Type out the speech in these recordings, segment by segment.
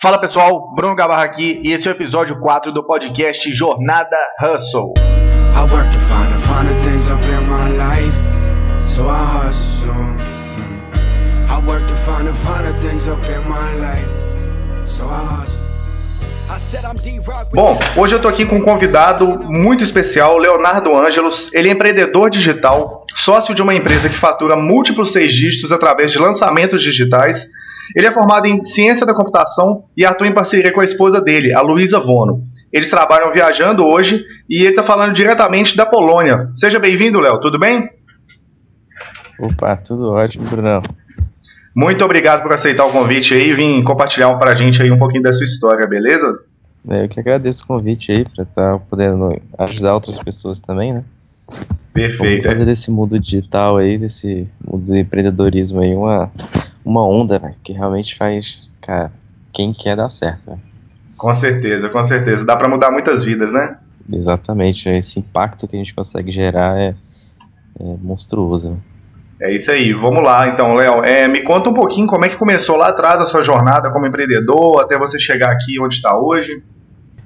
Fala pessoal, Bruno Gabarra aqui e esse é o episódio 4 do podcast Jornada Hustle. Bom, hoje eu tô aqui com um convidado muito especial, Leonardo Ângelos. Ele é empreendedor digital, sócio de uma empresa que fatura múltiplos seis dígitos através de lançamentos digitais ele é formado em ciência da computação e atua em parceria com a esposa dele, a Luísa Vono. Eles trabalham viajando hoje e ele está falando diretamente da Polônia. Seja bem-vindo, Léo, tudo bem? Opa, tudo ótimo, Brunão. Muito obrigado por aceitar o convite aí e vir compartilhar para a gente aí um pouquinho da sua história, beleza? Eu que agradeço o convite aí para estar tá podendo ajudar outras pessoas também, né? Perfeito. Vamos fazer desse mundo digital aí, desse mundo do empreendedorismo aí, uma, uma onda, né, que realmente faz, cara, quem quer dar certo. Né? Com certeza, com certeza. Dá para mudar muitas vidas, né? Exatamente. Esse impacto que a gente consegue gerar é, é monstruoso. É isso aí. Vamos lá, então, Léo. É, me conta um pouquinho como é que começou lá atrás a sua jornada como empreendedor até você chegar aqui onde está hoje.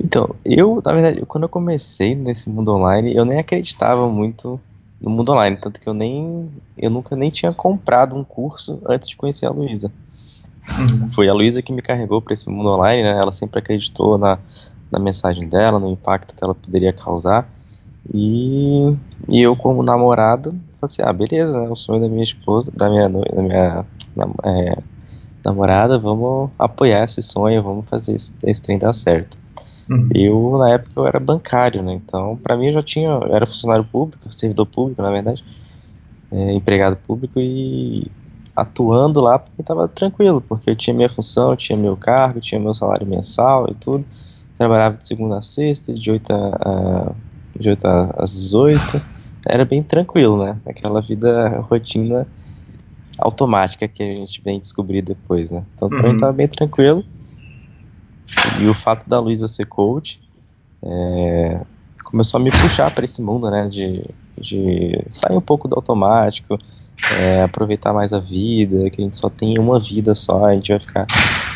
Então, eu, na verdade, quando eu comecei nesse mundo online, eu nem acreditava muito no mundo online, tanto que eu nem eu nunca nem tinha comprado um curso antes de conhecer a Luísa. Uhum. Foi a Luísa que me carregou para esse mundo online, né? Ela sempre acreditou na, na mensagem dela, no impacto que ela poderia causar. E, e eu como namorado, falei assim, ah, beleza, né? O sonho da minha esposa, da minha, da minha é, namorada, vamos apoiar esse sonho, vamos fazer esse, esse trem dar certo. Uhum. Eu, na época, eu era bancário, né? Então, para mim, eu já tinha. Eu era funcionário público, servidor público, na verdade, é, empregado público e atuando lá porque estava tranquilo, porque eu tinha minha função, tinha meu cargo, tinha meu salário mensal e tudo. Trabalhava de segunda a sexta, de 8, a, de 8 às 18. Era bem tranquilo, né? Aquela vida rotina automática que a gente vem descobrir depois, né? Então, uhum. mim, tava bem tranquilo. E o fato da Luísa ser coach é, começou a me puxar para esse mundo, né? De, de sair um pouco do automático, é, aproveitar mais a vida, que a gente só tem uma vida só, a gente vai ficar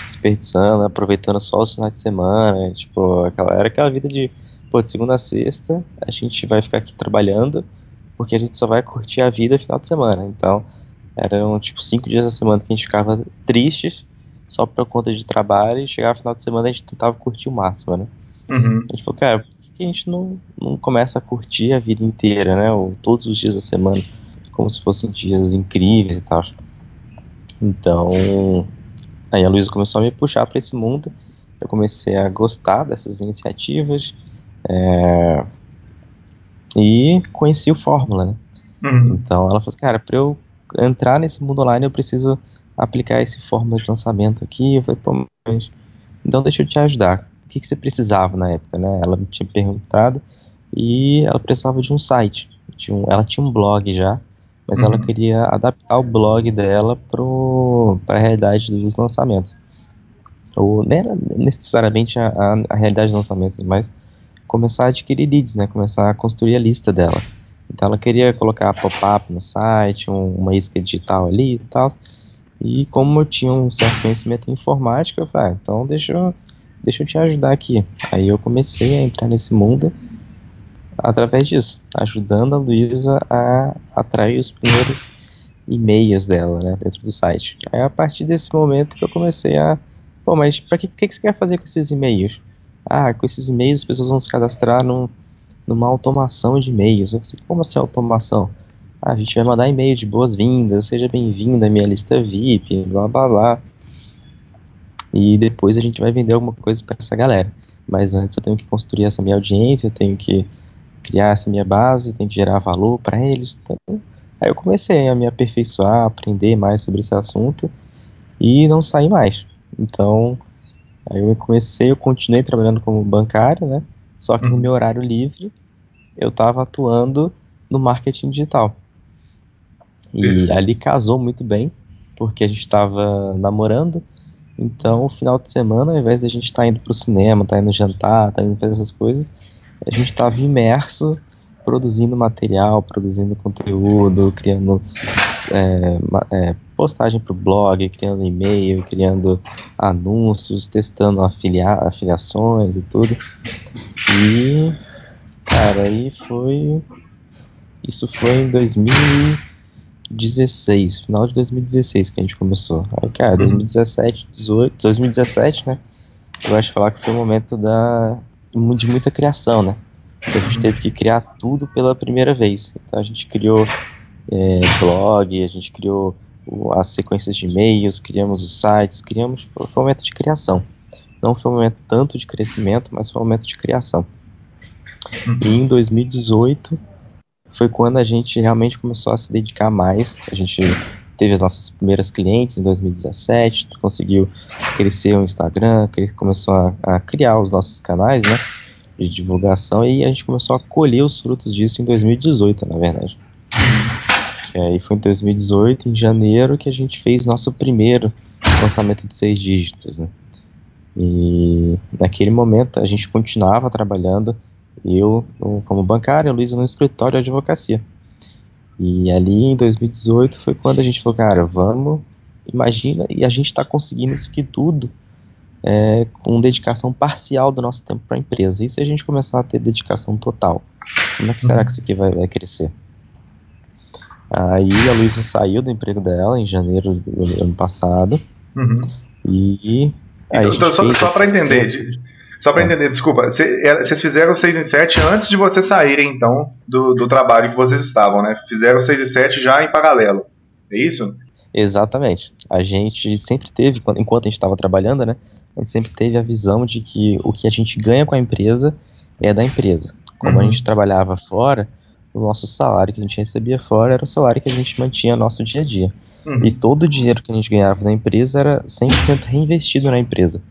desperdiçando, aproveitando só os finais de semana, tipo, aquela, era aquela vida de, pô, de segunda a sexta, a gente vai ficar aqui trabalhando, porque a gente só vai curtir a vida final de semana, então, eram, tipo, cinco dias da semana que a gente ficava tristes, só por conta de trabalho e chegar no final de semana a gente tentava curtir o máximo, né? Uhum. A gente falou, cara, por que a gente não, não começa a curtir a vida inteira, né? Ou todos os dias da semana, como se fossem dias incríveis e tal. Então, aí a Luísa começou a me puxar para esse mundo. Eu comecei a gostar dessas iniciativas é, e conheci o Fórmula, né? Uhum. Então ela falou assim, cara, para eu entrar nesse mundo online eu preciso aplicar esse fórmula de lançamento aqui. Eu falei, pô, mas então deixa eu te ajudar. O que, que você precisava na época, né? Ela me tinha perguntado e ela precisava de um site. Tinha um, ela tinha um blog já, mas uhum. ela queria adaptar o blog dela para a realidade dos lançamentos. Ou não era necessariamente a, a, a, realidade dos lançamentos, mas começar a adquirir leads, né? Começar a construir a lista dela. Então ela queria colocar pop-up no site, um, uma isca digital ali e tal. E como eu tinha um certo conhecimento em informática, eu falei, ah, então deixa eu, deixa eu te ajudar aqui. Aí eu comecei a entrar nesse mundo através disso, ajudando a Luísa a atrair os primeiros e-mails dela, né, dentro do site. Aí a partir desse momento que eu comecei a, pô, mas para que, que, que você quer fazer com esses e-mails? Ah, com esses e-mails as pessoas vão se cadastrar num, numa automação de e-mails. Eu falei, como assim automação? A gente vai mandar e-mail de boas-vindas, seja bem-vindo à minha lista VIP, blá blá blá. E depois a gente vai vender alguma coisa para essa galera. Mas antes eu tenho que construir essa minha audiência, eu tenho que criar essa minha base, tenho que gerar valor para eles. Então, aí eu comecei a me aperfeiçoar, a aprender mais sobre esse assunto e não saí mais. Então, aí eu comecei, eu continuei trabalhando como bancário, né? Só que no uhum. meu horário livre eu estava atuando no marketing digital. E ali casou muito bem, porque a gente estava namorando. Então, o final de semana, ao invés de a gente estar tá indo pro cinema, estar tá indo jantar, estar tá indo fazer essas coisas, a gente estava imerso produzindo material, produzindo conteúdo, criando é, é, postagem para o blog, criando e-mail, criando anúncios, testando afilia afiliações e tudo. E, cara, aí foi. Isso foi em 2016, final de 2016 que a gente começou. Aí, cara, 2017, 18, 2017, né? Eu acho falar que foi o momento da, de muita criação, né? A gente teve que criar tudo pela primeira vez. Então a gente criou é, blog, a gente criou as sequências de e-mails, criamos os sites, criamos, foi um momento de criação. Não foi um momento tanto de crescimento, mas foi um momento de criação. Uhum. E em 2018 foi quando a gente realmente começou a se dedicar mais. A gente teve as nossas primeiras clientes em 2017, conseguiu crescer o Instagram, começou a, a criar os nossos canais, né, de divulgação e a gente começou a colher os frutos disso em 2018, na verdade. Que aí foi em 2018, em janeiro, que a gente fez nosso primeiro lançamento de seis dígitos, né. E naquele momento a gente continuava trabalhando, eu como bancário, a Luísa no escritório de advocacia. E ali em 2018 foi quando a gente falou, cara, vamos, imagina, e a gente está conseguindo isso aqui tudo é, com dedicação parcial do nosso tempo para a empresa. E se a gente começar a ter dedicação total? Como é que será uhum. que isso aqui vai, vai crescer? Aí a Luísa saiu do emprego dela em janeiro do ano passado. Uhum. E. Então, então só, só para entender, só para é. entender, desculpa, é, vocês fizeram 6 e 7 antes de vocês saírem, então, do, do trabalho que vocês estavam, né? Fizeram 6 e 7 já em paralelo, é isso? Exatamente. A gente sempre teve, enquanto a gente estava trabalhando, né? A gente sempre teve a visão de que o que a gente ganha com a empresa é da empresa. Como uhum. a gente trabalhava fora, o nosso salário que a gente recebia fora era o salário que a gente mantinha no nosso dia a dia. Uhum. E todo o dinheiro que a gente ganhava na empresa era 100% reinvestido na empresa.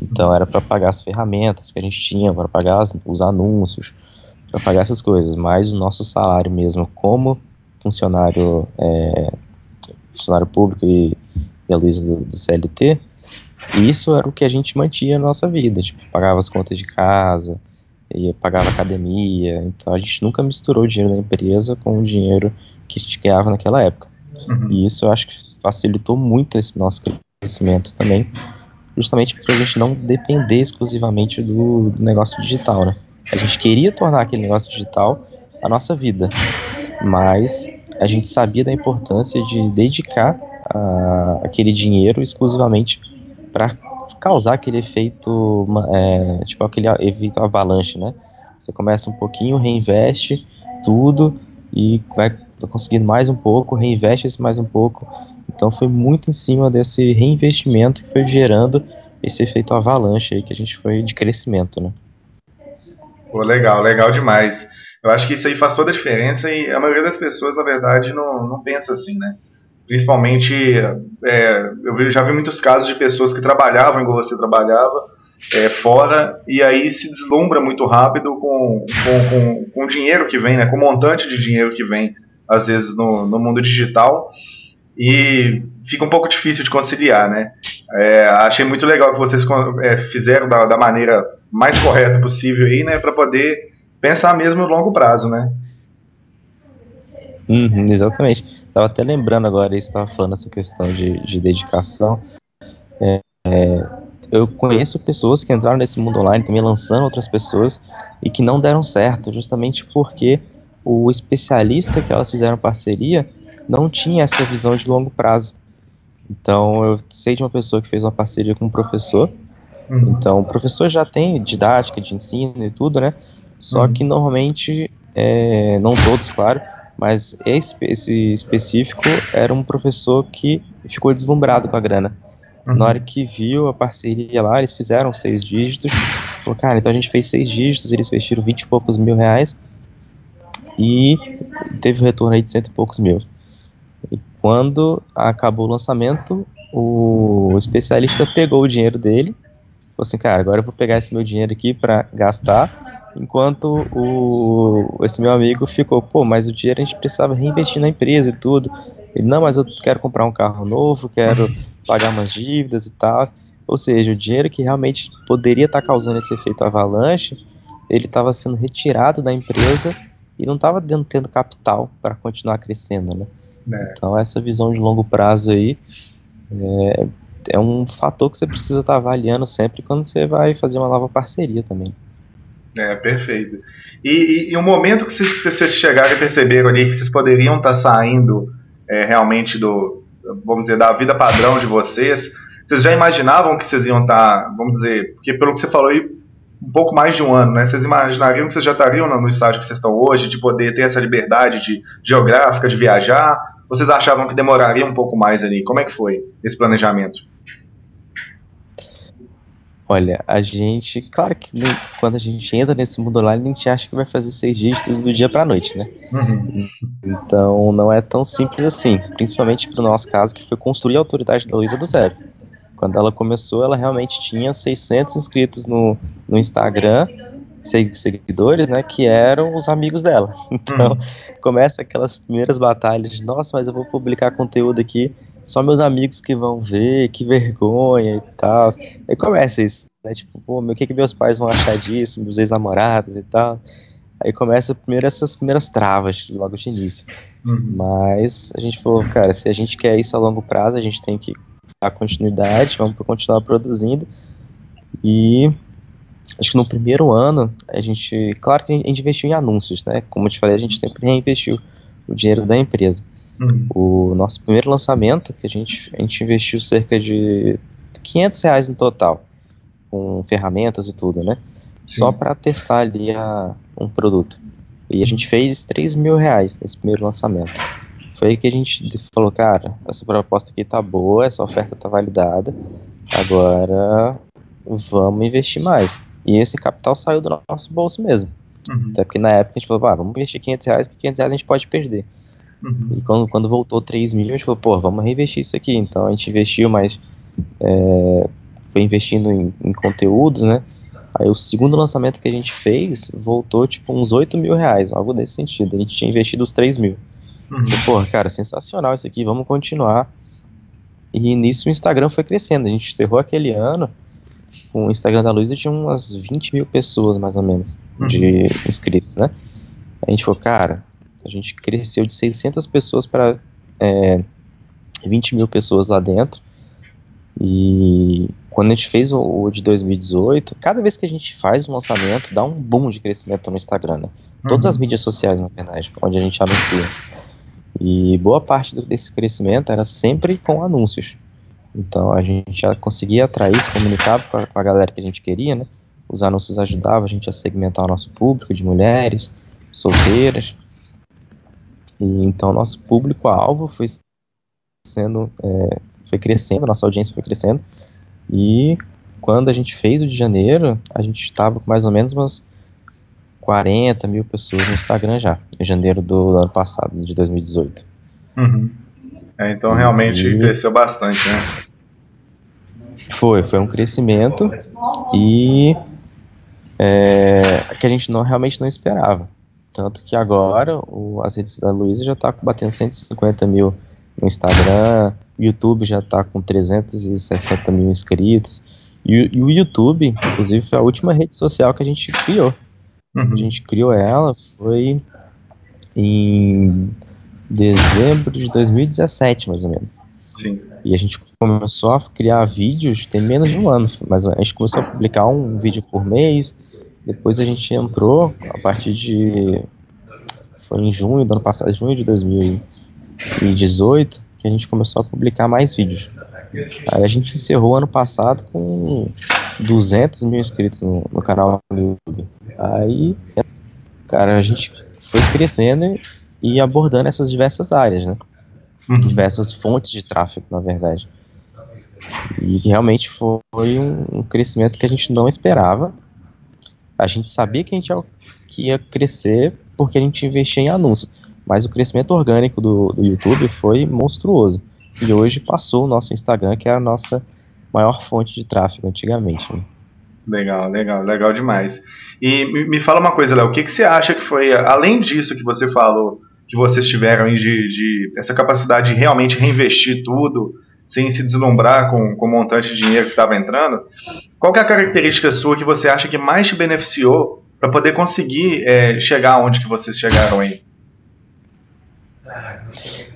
Então era para pagar as ferramentas que a gente tinha, para pagar os anúncios, para pagar essas coisas. Mas o nosso salário mesmo, como funcionário, é, funcionário público e, e a Luísa do, do, CLT, isso era o que a gente mantinha na nossa vida. Tipo, pagava as contas de casa, e pagava academia. Então a gente nunca misturou o dinheiro da empresa com o dinheiro que a gente ganhava naquela época. Uhum. E isso eu acho que facilitou muito esse nosso crescimento também justamente para a gente não depender exclusivamente do, do, negócio digital, né? A gente queria tornar aquele negócio digital a nossa vida, mas a gente sabia da importância de dedicar a, aquele dinheiro exclusivamente para causar aquele efeito, é, tipo aquele efeito avalanche, né? Você começa um pouquinho, reinveste tudo e vai conseguindo mais um pouco, reinveste mais um pouco então foi muito em cima desse reinvestimento que foi gerando esse efeito avalanche aí que a gente foi de crescimento, né? Pô, legal, legal demais. Eu acho que isso aí faz toda a diferença e a maioria das pessoas, na verdade, não, não pensa assim, né? Principalmente, é, eu já vi muitos casos de pessoas que trabalhavam igual você trabalhava, é, fora, e aí se deslumbra muito rápido com, com, com, com o dinheiro que vem, né? Com o montante de dinheiro que vem, às vezes, no, no mundo digital e fica um pouco difícil de conciliar, né? É, achei muito legal que vocês é, fizeram da, da, maneira mais correta possível aí, né, para poder pensar mesmo no longo prazo, né? Uhum, exatamente. Tava até lembrando agora, estava falando essa questão de, de dedicação. É, é, eu conheço pessoas que entraram nesse mundo online também lançando outras pessoas e que não deram certo, justamente porque o especialista que elas fizeram parceria não tinha essa visão de longo prazo. Então, eu sei de uma pessoa que fez uma parceria com um professor. Uhum. Então, o professor já tem didática de ensino e tudo, né? Só uhum. que normalmente, é, não todos, claro, mas esse, esse, específico era um professor que ficou deslumbrado com a grana. Uhum. Na hora que viu a parceria lá, eles fizeram seis dígitos. Falou, cara, então a gente fez seis dígitos, eles investiram vinte e poucos mil reais e teve um retorno aí de cento e poucos mil. E quando acabou o lançamento, o especialista pegou o dinheiro dele, falou assim, cara, agora eu vou pegar esse meu dinheiro aqui para gastar, enquanto o, esse meu amigo ficou, pô, mas o dinheiro a gente precisava reinvestir na empresa e tudo. Ele, não, mas eu quero comprar um carro novo, quero pagar umas dívidas e tal. Ou seja, o dinheiro que realmente poderia estar tá causando esse efeito avalanche, ele estava sendo retirado da empresa e não estava tendo capital para continuar crescendo, né? É. Então essa visão de longo prazo aí é, é um fator que você precisa estar tá avaliando sempre quando você vai fazer uma nova parceria também. É, perfeito. E, e, e o momento que vocês, vocês chegaram e perceberam ali que vocês poderiam estar tá saindo é, realmente do, vamos dizer, da vida padrão de vocês, vocês já imaginavam que vocês iam estar, tá, vamos dizer, porque pelo que você falou aí, um pouco mais de um ano, né? Vocês imaginariam que vocês já estariam no estágio que vocês estão hoje, de poder ter essa liberdade de geográfica, de viajar? Vocês achavam que demoraria um pouco mais ali? Como é que foi esse planejamento? Olha, a gente, claro que quando a gente entra nesse mundo online, a gente acha que vai fazer seis dígitos do dia para a noite, né? Uhum. Então não é tão simples assim, principalmente para o nosso caso, que foi construir a autoridade da Luísa do zero. Quando ela começou, ela realmente tinha 600 inscritos no, no Instagram, seguidores, né, que eram os amigos dela. Então, uhum. começa aquelas primeiras batalhas de, nossa, mas eu vou publicar conteúdo aqui só meus amigos que vão ver, que vergonha e tal. Aí começa isso, né? Tipo, pô, o que, que meus pais vão achar disso, meus ex-namorados e tal. Aí começa primeiro essas primeiras travas logo de início. Uhum. Mas a gente falou, cara, se a gente quer isso a longo prazo, a gente tem que dar continuidade, vamos continuar produzindo. E acho que no primeiro ano, a gente, claro que a gente investiu em anúncios, né? Como eu te falei, a gente sempre reinvestiu o dinheiro da empresa. Uhum. O nosso primeiro lançamento, que a gente, a gente investiu cerca de 500 reais no total, com ferramentas e tudo, né? Sim. Só para testar ali a, um produto. E a gente fez 3 mil reais nesse primeiro lançamento. Foi aí que a gente falou, cara, essa proposta aqui tá boa, essa oferta tá validada, agora vamos investir mais. E esse capital saiu do nosso bolso mesmo. Uhum. Até porque na época a gente falou, ah, vamos investir 500 reais, que 500 reais a gente pode perder. Uhum. E quando, quando voltou 3 milhões, a gente falou, pô, vamos reinvestir isso aqui. Então a gente investiu, mas é, foi investindo em, em, conteúdos, né? Aí o segundo lançamento que a gente fez voltou tipo uns 8 mil reais, algo desse sentido. A gente tinha investido os 3 mil. Uhum. pô, cara, sensacional isso aqui, vamos continuar. E nisso o Instagram foi crescendo. A gente encerrou aquele ano o Instagram da Luísa tinha umas 20 mil pessoas, mais ou menos, uhum. de inscritos, né? A gente falou, cara, a gente cresceu de 600 pessoas para é, 20 mil pessoas lá dentro. E quando a gente fez o, o, de 2018, cada vez que a gente faz um lançamento, dá um boom de crescimento no Instagram, né? Uhum. Todas as mídias sociais, na verdade, onde a gente anuncia. E boa parte desse crescimento era sempre com anúncios. Então a gente já conseguia atrair, se comunicava com a, com a galera que a gente queria, né? Os anúncios ajudavam a gente a segmentar o nosso público de mulheres, solteiras, e então nosso público-alvo foi sendo, é, foi crescendo, nossa audiência foi crescendo. E quando a gente fez o de janeiro, a gente estava com mais ou menos umas 40 mil pessoas no Instagram já, em janeiro do ano passado, de 2018. Uhum. É, então realmente e... cresceu bastante, né? Foi, foi um crescimento e é, que a gente não realmente não esperava. Tanto que agora o, as redes da Luísa já está batendo 150 mil no Instagram, o YouTube já está com 360 mil inscritos. E, e, o YouTube, inclusive, foi a última rede social que a gente criou. Uhum. A gente criou ela, foi em dezembro de 2017, mais ou menos. Sim. E a gente começou a criar vídeos tem menos de um ano, mas a gente começou a publicar um vídeo por mês, depois a gente entrou a partir de. Foi em junho do ano passado, junho de 2018, que a gente começou a publicar mais vídeos. Aí a gente encerrou ano passado com 200 mil inscritos no, no canal do YouTube. Aí, cara, a gente foi crescendo e abordando essas diversas áreas, né? Uhum. Diversas fontes de tráfego, na verdade. E realmente foi um, um crescimento que a gente não esperava, a gente sabia que a gente ia, que ia crescer porque a gente investia em anúncios, mas o crescimento orgânico do, do YouTube foi monstruoso. E hoje passou o nosso Instagram, que é a nossa maior fonte de tráfego antigamente. Né? Legal, legal, legal demais. E me, me fala uma coisa, Léo, o que, que você acha que foi, além disso que você falou, que vocês tiveram de, de essa capacidade de realmente reinvestir tudo, sem se deslumbrar com, com o montante de dinheiro que estava entrando, qual é a característica sua que você acha que mais te beneficiou para poder conseguir é, chegar onde que vocês chegaram aí?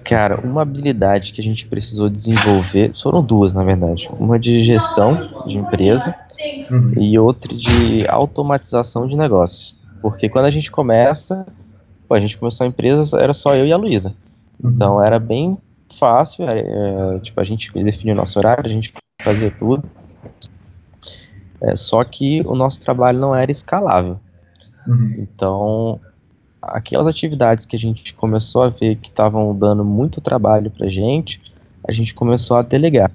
Cara, uma habilidade que a gente precisou desenvolver, foram duas na verdade. Uma de gestão de empresa uhum. e outra de automatização de negócios. Porque quando a gente começa, pô, a gente começou a empresa, era só eu e a Luísa. Uhum. Então era bem fácil, é, é, tipo, a gente definiu o nosso horário, a gente fazia tudo. É, só que o nosso trabalho não era escalável. Uhum. Então, aquelas atividades que a gente começou a ver que estavam dando muito trabalho para gente, a gente começou a delegar.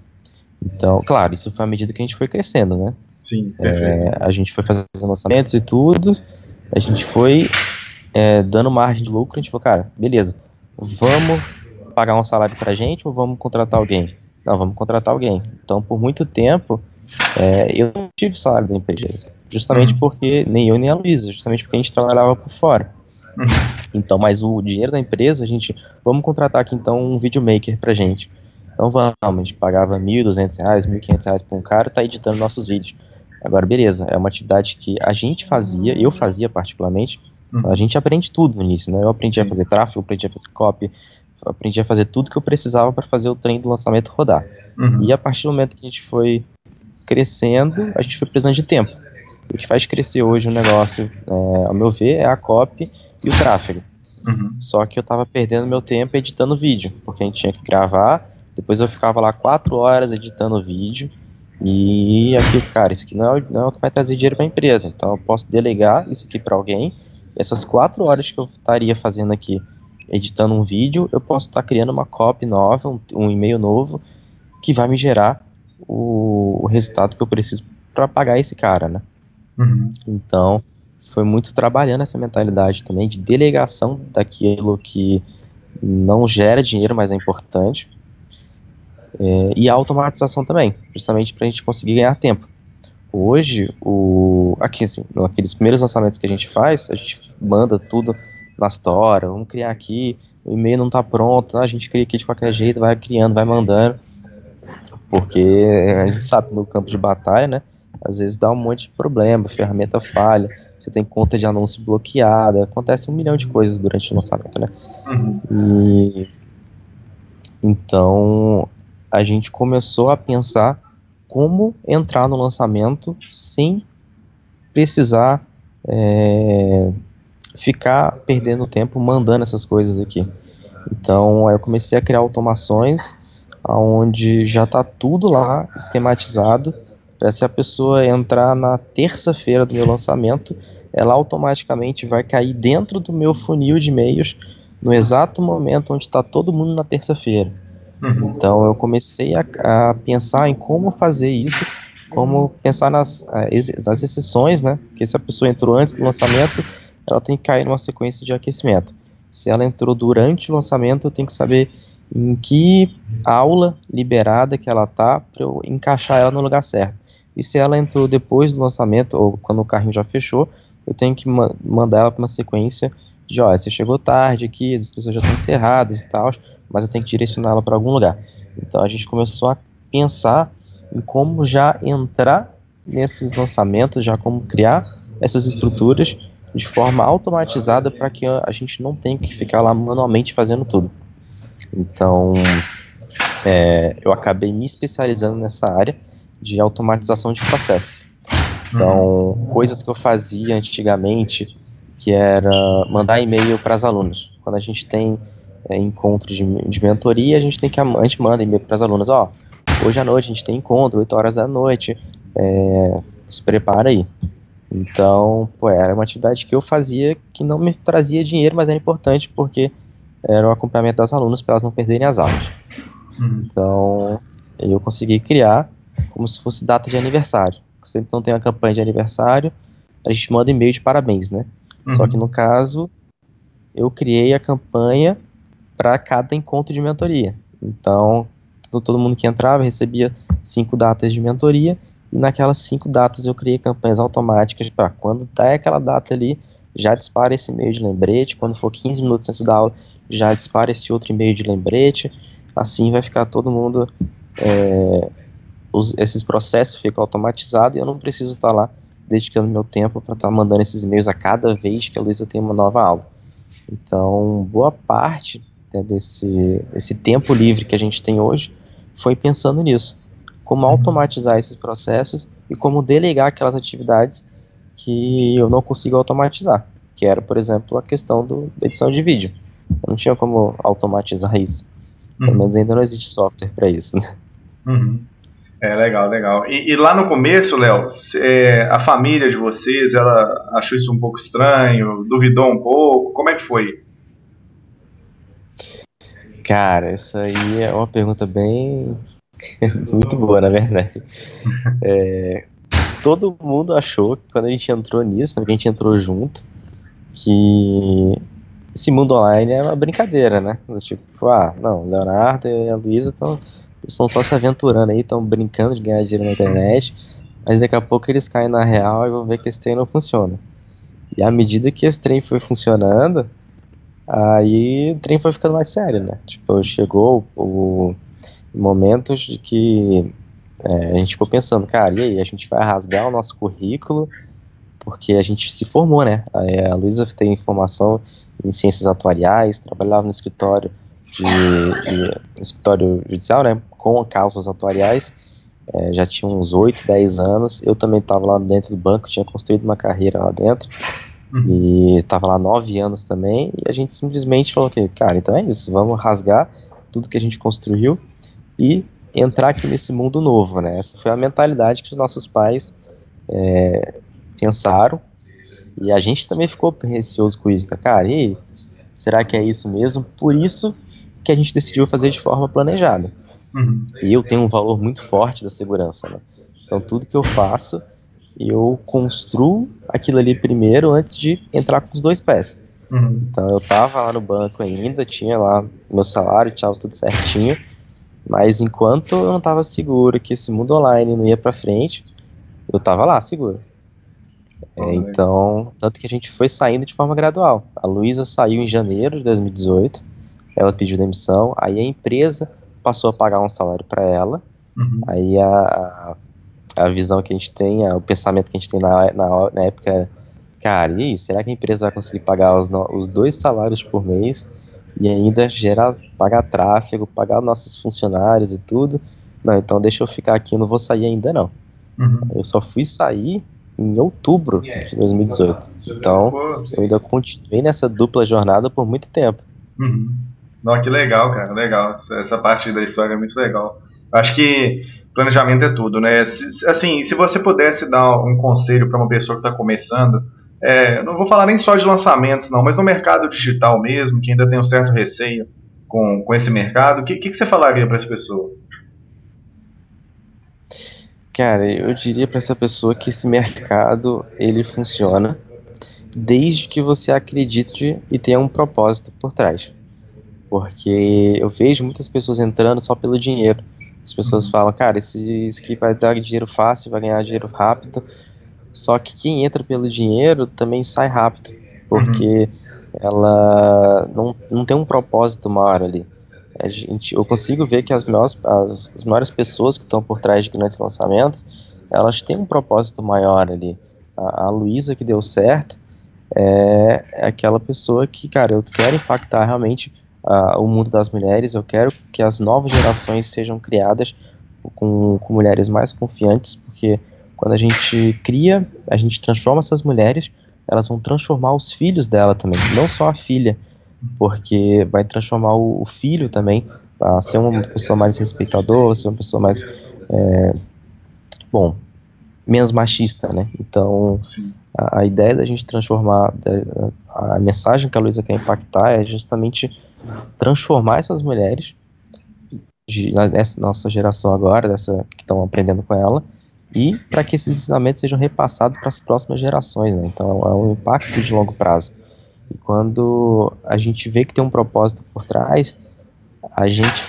Então, claro, isso foi à medida que a gente foi crescendo, né? Sim, é, a gente foi fazendo lançamentos e tudo, a gente foi é, dando margem de lucro, a gente falou, cara, beleza, vamos pagar um salário pra gente ou vamos contratar alguém? Não, vamos contratar alguém. Então, por muito tempo, é, eu não tive salário da empresa, justamente uhum. porque, nem eu nem a Luísa, justamente porque a gente trabalhava por fora. Uhum. Então, mas o dinheiro da empresa, a gente, vamos contratar aqui então um videomaker pra gente. Então vamos, a gente pagava R$ 1.200, R$ 1.500 por um cara, tá editando nossos vídeos. Agora, beleza, é uma atividade que a gente fazia, eu fazia particularmente, uhum. a gente aprende tudo no início, né? Eu aprendi Sim. a fazer tráfego, aprendi a fazer copy, aprendi a fazer tudo que eu precisava para fazer o trem do lançamento rodar. Uhum. E a partir do momento que a gente foi crescendo, a gente foi precisando de tempo. O que faz crescer hoje o negócio, é, ao meu ver, é a copy e o tráfego. Uhum. Só que eu estava perdendo meu tempo editando vídeo, porque a gente tinha que gravar, depois eu ficava lá quatro horas editando o vídeo, e aqui, cara, isso aqui não é, não é o que vai trazer dinheiro para a empresa, então eu posso delegar isso aqui para alguém, essas quatro horas que eu estaria fazendo aqui, editando um vídeo, eu posso estar tá criando uma copy nova, um, um e-mail novo, que vai me gerar o, o resultado que eu preciso para pagar esse cara, né? Uhum. Então, foi muito trabalhando essa mentalidade também de delegação daquilo que não gera dinheiro, mas é importante. É, e a automatização também, justamente para a gente conseguir ganhar tempo. Hoje, o, aqui, assim, aqueles primeiros lançamentos que a gente faz, a gente manda tudo na Store, vamos criar aqui, o e-mail não está pronto, a gente cria aqui de qualquer jeito, vai criando, vai mandando, porque a gente sabe no campo de batalha, né, às vezes dá um monte de problema, a ferramenta falha, você tem conta de anúncio bloqueada, acontece um milhão de coisas durante o lançamento, né? Uhum. E então a gente começou a pensar como entrar no lançamento sem precisar é, ficar perdendo tempo mandando essas coisas aqui. Então eu comecei a criar automações onde já está tudo lá esquematizado para se a pessoa entrar na terça-feira do meu lançamento, ela automaticamente vai cair dentro do meu funil de e-mails no exato momento onde está todo mundo na terça-feira. Uhum. Então eu comecei a, a, pensar em como fazer isso, como pensar nas, nas exceções, né? Porque se a pessoa entrou antes do lançamento, ela tem que cair numa sequência de aquecimento. Se ela entrou durante o lançamento, eu tenho que saber em que aula liberada que ela tá para eu encaixar ela no lugar certo. E se ela entrou depois do lançamento, ou quando o carrinho já fechou, eu tenho que ma mandar ela para uma sequência de, ó, você chegou tarde aqui, as inscrições já estão encerradas e tal, mas eu tenho que direcionar ela para algum lugar. Então a gente começou a pensar em como já entrar nesses lançamentos, já como criar essas estruturas de forma automatizada para que a gente não tenha que ficar lá manualmente fazendo tudo. Então, é, eu acabei me especializando nessa área de automatização de processos. Então, uhum. coisas que eu fazia antigamente, que era mandar e-mail para os alunos. Quando a gente tem é, encontro de, de, mentoria, a gente tem que a gente manda e-mail para os alunos, ó, hoje à noite a gente tem encontro, 8 horas da noite, é, se prepara aí. Então, pô, era uma atividade que eu fazia que não me trazia dinheiro, mas era importante porque era o acompanhamento das alunas para elas não perderem as aulas. Uhum. Então, eu consegui criar como se fosse data de aniversário. Sempre que não tem uma campanha de aniversário, a gente manda e-mail de parabéns, né? Uhum. Só que no caso, eu criei a campanha para cada encontro de mentoria. Então, todo mundo que entrava recebia cinco datas de mentoria e naquelas cinco datas eu criei campanhas automáticas para quando dá aquela data ali, já dispara esse e-mail de lembrete, quando for 15 minutos antes da aula, já dispara esse outro e-mail de lembrete, assim vai ficar todo mundo é, os, esses processos ficam automatizados e eu não preciso estar lá dedicando meu tempo para estar mandando esses e-mails a cada vez que a Luísa tem uma nova aula. Então, boa parte desse, desse tempo livre que a gente tem hoje foi pensando nisso. Como uhum. automatizar esses processos e como delegar aquelas atividades que eu não consigo automatizar. Que era, por exemplo, a questão do, da edição de vídeo. Eu não tinha como automatizar isso. Uhum. Pelo menos ainda não existe software para isso, né? Uhum. É, legal, legal. E, e lá no começo, Léo, é, a família de vocês, ela achou isso um pouco estranho, duvidou um pouco, como é que foi? Cara, essa aí é uma pergunta bem. muito boa, na verdade. É, todo mundo achou que quando a gente entrou nisso, né, que a gente entrou junto, que esse mundo online é uma brincadeira, né? Tipo, ah, não, Leonardo e a Luísa estão estão só se aventurando aí, estão brincando de ganhar dinheiro na internet, mas daqui a pouco eles caem na real e vão ver que esse trem não funciona. E à medida que esse trem foi funcionando, aí o trem foi ficando mais sério, né? Tipo, chegou o, momentos de que é, a gente ficou pensando, cara, e aí, a gente vai rasgar o nosso currículo, porque a gente se formou, né? A, a Luísa tem formação em ciências atuariais, trabalhava no escritório de, de escritório judicial, né, com causas atuariais, é, já tinha uns 8, 10 anos, eu também estava lá dentro do banco, tinha construído uma carreira lá dentro, uhum. e estava lá 9 anos também, e a gente simplesmente falou que, cara, então é isso, vamos rasgar tudo que a gente construiu e entrar aqui nesse mundo novo, né, essa foi a mentalidade que os nossos pais é, pensaram, e a gente também ficou receoso com isso, tá, cara, e será que é isso mesmo? Por isso que a gente decidiu fazer de forma planejada. Uhum. E eu tenho um valor muito forte da segurança, né? Então tudo que eu faço, eu construo aquilo ali primeiro antes de entrar com os dois pés. Uhum. Então eu tava lá no banco ainda, tinha lá meu salário, tinha tudo certinho, mas enquanto eu não tava seguro que esse mundo online não ia para frente, eu tava lá seguro. É, então, tanto que a gente foi saindo de forma gradual. A Luísa saiu em janeiro de 2018 ela pediu demissão, aí a empresa passou a pagar um salário para ela, uhum. aí a, a, visão que a gente tem, a, o pensamento que a gente tem na, na, na época é, cara, e aí, será que a empresa vai conseguir pagar os, os dois salários por mês e ainda gerar, pagar tráfego, pagar nossos funcionários e tudo? Não, então deixa eu ficar aqui, eu não vou sair ainda não. Uhum. Eu só fui sair em outubro de 2018. Então, eu ainda continuei nessa dupla jornada por muito tempo. Uhum. Não, que legal, cara, legal. Essa parte da história é muito legal. Acho que planejamento é tudo, né? Assim, se você pudesse dar um conselho para uma pessoa que está começando, é, não vou falar nem só de lançamentos, não, mas no mercado digital mesmo, que ainda tem um certo receio com, com esse mercado, o que, que, que você falaria para essa pessoa? Cara, eu diria para essa pessoa que esse mercado ele funciona desde que você acredite e tenha um propósito por trás porque eu vejo muitas pessoas entrando só pelo dinheiro. As pessoas falam, cara, esse, isso aqui vai dar dinheiro fácil, vai ganhar dinheiro rápido. Só que quem entra pelo dinheiro também sai rápido, porque uhum. ela não, não tem um propósito maior ali. A gente, eu consigo ver que as maiores, as, as maiores pessoas que estão por trás de grandes lançamentos, elas têm um propósito maior ali. A, a Luísa que deu certo é, é aquela pessoa que, cara, eu quero impactar realmente uh, o mundo das mulheres, eu quero que as novas gerações sejam criadas com, com mulheres mais confiantes, porque quando a gente cria, a gente transforma essas mulheres, elas vão transformar os filhos dela também, não só a filha, porque vai transformar o, o filho também a ser uma pessoa mais respeitadora, ser uma pessoa mais, é, bom, menos machista, né? Então, a, a, ideia da gente transformar, a, a mensagem que a Luísa quer impactar é justamente transformar essas mulheres, de, nessa nossa geração agora, dessa que estão aprendendo com ela, e para que esses ensinamentos sejam repassados para as próximas gerações, né? Então, é um impacto de longo prazo. E quando a gente vê que tem um propósito por trás, a gente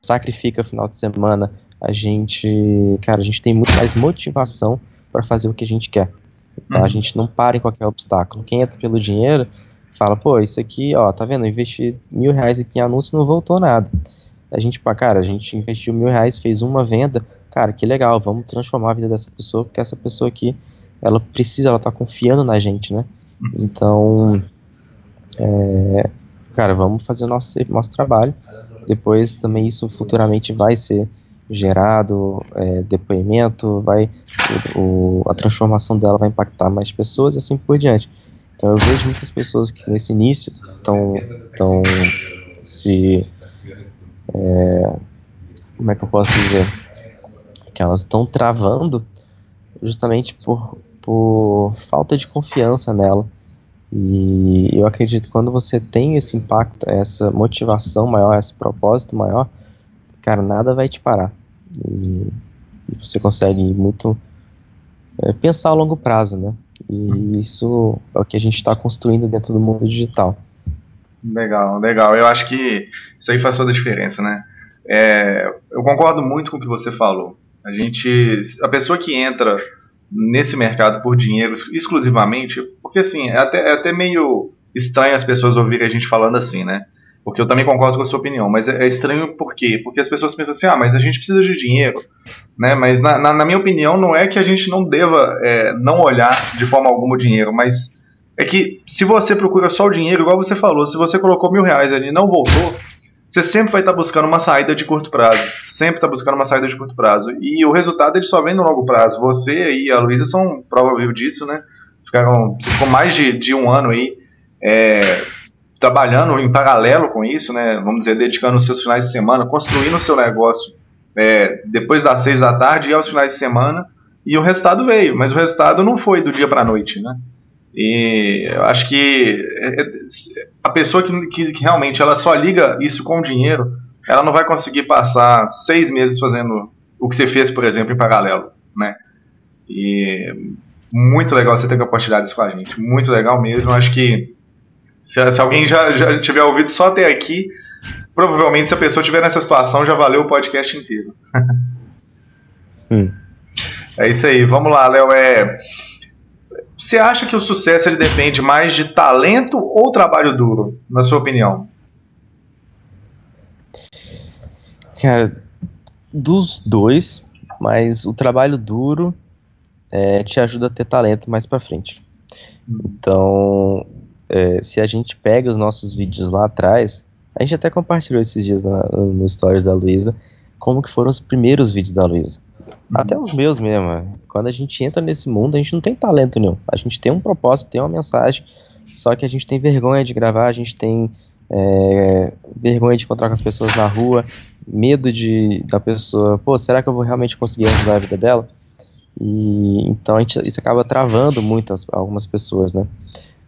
sacrifica final de semana, a gente, cara, a gente tem muito mais motivação para fazer o que a gente quer. Então uhum. a gente não para em qualquer obstáculo. Quem entra pelo dinheiro fala, pô, isso aqui, ó, tá vendo? Eu investi mil reais aqui em anúncio não voltou nada. A gente, cara, a gente investiu mil reais, fez uma venda, cara, que legal, vamos transformar a vida dessa pessoa, porque essa pessoa aqui, ela precisa, ela tá confiando na gente, né? Uhum. Então, é, cara, vamos fazer o nosso, nosso trabalho. Depois também isso futuramente vai ser gerado é, depoimento, vai o, a transformação dela vai impactar mais pessoas e assim por diante. Então eu vejo muitas pessoas que nesse início estão estão se é, como é que eu posso dizer que elas estão travando justamente por, por falta de confiança nela. E eu acredito que quando você tem esse impacto, essa motivação maior, esse propósito maior, cara, nada vai te parar. E, e você consegue muito é, pensar a longo prazo, né? E isso é o que a gente está construindo dentro do mundo digital. Legal, legal. Eu acho que isso aí faz toda a diferença, né? É, eu concordo muito com o que você falou. A gente, a pessoa que entra nesse mercado por dinheiro exclusivamente, porque assim, é até, é até meio estranho as pessoas ouvirem a gente falando assim, né? Porque eu também concordo com a sua opinião, mas é, é estranho por quê? Porque as pessoas pensam assim, ah, mas a gente precisa de dinheiro, né? Mas na, na, na minha opinião não é que a gente não deva é, não olhar de forma alguma o dinheiro, mas é que se você procura só o dinheiro, igual você falou, se você colocou mil reais ali e não voltou, você sempre vai estar tá buscando uma saída de curto prazo. Sempre está buscando uma saída de curto prazo. E o resultado ele só vem no longo prazo. Você e a Luísa são prova viva disso, né? Ficaram, ficou mais de, de um ano aí é, trabalhando em paralelo com isso, né? Vamos dizer, dedicando os seus finais de semana, construindo o seu negócio é, depois das seis da tarde e aos finais de semana. E o resultado veio, mas o resultado não foi do dia para a noite, né? E eu acho que é, é, a pessoa que, que, que, realmente ela só liga isso com o dinheiro, ela não vai conseguir passar seis meses fazendo o que você fez, por exemplo, em paralelo, né? E muito legal você ter compartilhado isso com a gente, muito legal mesmo. Eu acho que se, se alguém já, já tiver ouvido só até aqui, provavelmente se a pessoa estiver nessa situação já valeu o podcast inteiro. hum. É isso aí, vamos lá, Léo. É, você acha que o sucesso ele depende mais de talento ou trabalho duro, na sua opinião? Cara, dos dois, mas o trabalho duro é, te ajuda a ter talento mais para frente. Hum. Então, é, se a gente pega os nossos vídeos lá atrás, a gente até compartilhou esses dias na, no stories da Luísa, como que foram os primeiros vídeos da Luísa. Até os meus mesmo. É. Quando a gente entra nesse mundo, a gente não tem talento nenhum. A gente tem um propósito, tem uma mensagem, só que a gente tem vergonha de gravar, a gente tem é, vergonha de encontrar com as pessoas na rua, medo de da pessoa, pô, será que eu vou realmente conseguir ajudar a vida dela? E então a gente, isso acaba travando muitas algumas pessoas, né?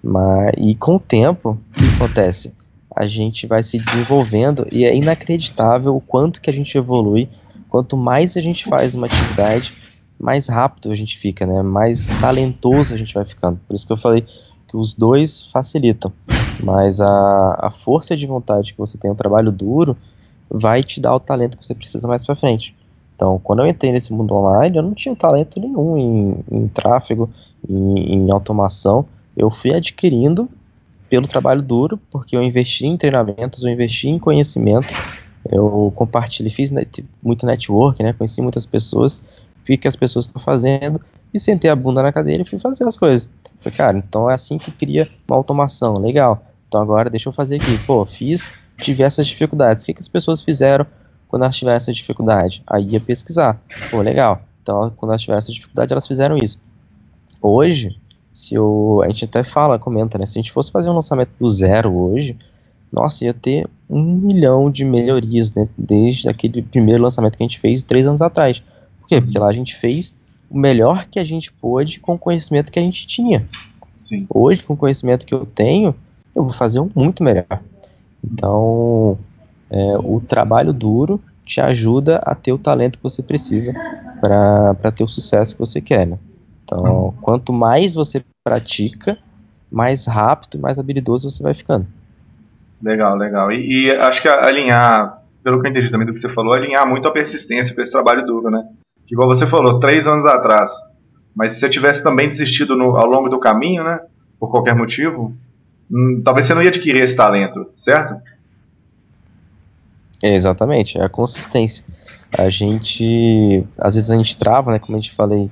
Mas, e com o tempo, o que acontece? A gente vai se desenvolvendo e é inacreditável o quanto que a gente evolui quanto mais a gente faz uma atividade, mais rápido a gente fica, né? Mais talentoso a gente vai ficando. Por isso que eu falei que os dois facilitam, mas a, a força de vontade que você tem, o trabalho duro, vai te dar o talento que você precisa mais para frente. Então, quando eu entrei nesse mundo online, eu não tinha talento nenhum em, em tráfego, em, em automação. Eu fui adquirindo pelo trabalho duro, porque eu investi em treinamentos, eu investi em conhecimento, eu compartilhei, fiz net, muito network, né? Conheci muitas pessoas, vi que as pessoas estão fazendo e sentei a bunda na cadeira e fui fazer as coisas. Falei, cara, então é assim que cria uma automação, legal. Então agora deixa eu fazer aqui. Pô, fiz, tive essas dificuldades. O que, que as pessoas fizeram quando elas tiveram essa dificuldade? Aí ia pesquisar. Pô, legal. Então quando elas tiveram essa dificuldade, elas fizeram isso. Hoje, se eu, a gente até fala, comenta, né? Se a gente fosse fazer um lançamento do zero hoje, nossa, ia ter um milhão de melhorias né, desde aquele primeiro lançamento que a gente fez três anos atrás. Por quê? Porque lá a gente fez o melhor que a gente pôde com o conhecimento que a gente tinha. Sim. Hoje, com o conhecimento que eu tenho, eu vou fazer um muito melhor. Então, é, o trabalho duro te ajuda a ter o talento que você precisa para ter o sucesso que você quer. Né? Então, quanto mais você pratica, mais rápido e mais habilidoso você vai ficando. Legal, legal. E, e, acho que alinhar, pelo que eu entendi também do que você falou, alinhar muito a persistência com esse trabalho duro, né? Que igual você falou, três anos atrás. Mas se você tivesse também desistido no, ao longo do caminho, né? Por qualquer motivo, hum, talvez você não ia adquirir esse talento, certo? É, exatamente, é a consistência. A gente, às vezes a gente trava, né? Como a gente falei,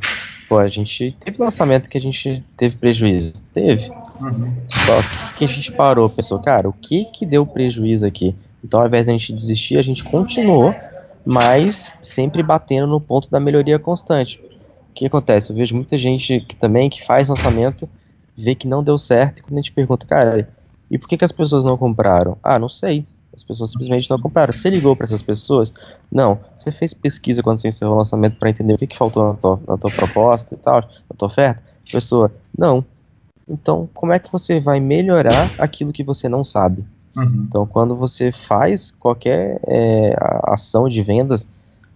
pô, a gente teve lançamento que a gente teve prejuízo, teve. Uhum. Só que, que a gente parou, pensou, cara, o que que deu prejuízo aqui? Então, ao invés de a gente desistir, a gente continuou, mas sempre batendo no ponto da melhoria constante. O que acontece? Eu vejo muita gente que também que faz lançamento, vê que não deu certo, e quando a gente pergunta, cara, e por que, que as pessoas não compraram? Ah, não sei. As pessoas simplesmente não compraram. Você ligou para essas pessoas? Não. Você fez pesquisa quando você encerrou o lançamento para entender o que, que faltou na tua, na tua proposta e tal, na tua oferta? Pessoa, não. Então, como é que você vai melhorar aquilo que você não sabe? Uhum. Então, quando você faz qualquer é, ação de vendas,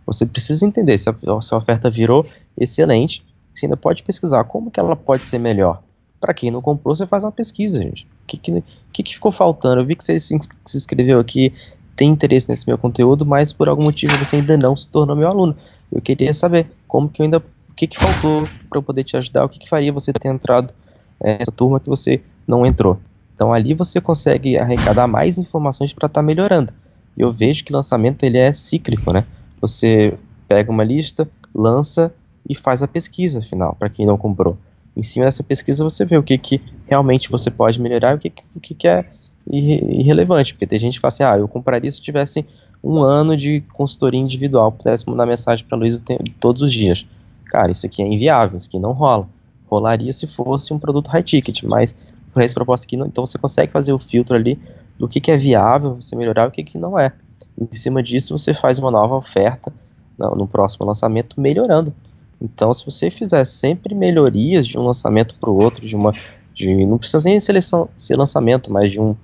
você precisa entender se a, se a oferta virou excelente. Você ainda pode pesquisar como que ela pode ser melhor. Para quem não comprou, você faz uma pesquisa, gente. Que, que, que, ficou faltando? Eu vi que você se, inscreveu aqui, tem interesse nesse meu conteúdo, mas por algum motivo você ainda não se tornou meu aluno. Eu queria saber como que eu ainda. O que, que faltou para eu poder te ajudar? O que, que faria você ter entrado é, nessa turma que você não entrou? Então ali você consegue arrecadar mais informações para estar tá melhorando. E eu vejo que lançamento ele é cíclico, né? Você pega uma lista, lança e faz a pesquisa final para quem não comprou em cima dessa pesquisa você vê o que, que realmente você pode melhorar e o que, que, que é irrelevante, porque tem gente que fala assim, ah, eu compraria se tivesse um ano de consultoria individual, pudesse mandar mensagem para a Luísa todos os dias. Cara, isso aqui é inviável, isso aqui não rola. Rolaria se fosse um produto high ticket, mas por essa proposta aqui, não, então você consegue fazer o filtro ali do que, que é viável você melhorar e o que, que não é. Em cima disso, você faz uma nova oferta no, no próximo lançamento, melhorando então, se você fizer sempre melhorias de um lançamento para o outro, de uma, de, não precisa nem seleção, ser lançamento, mas de um,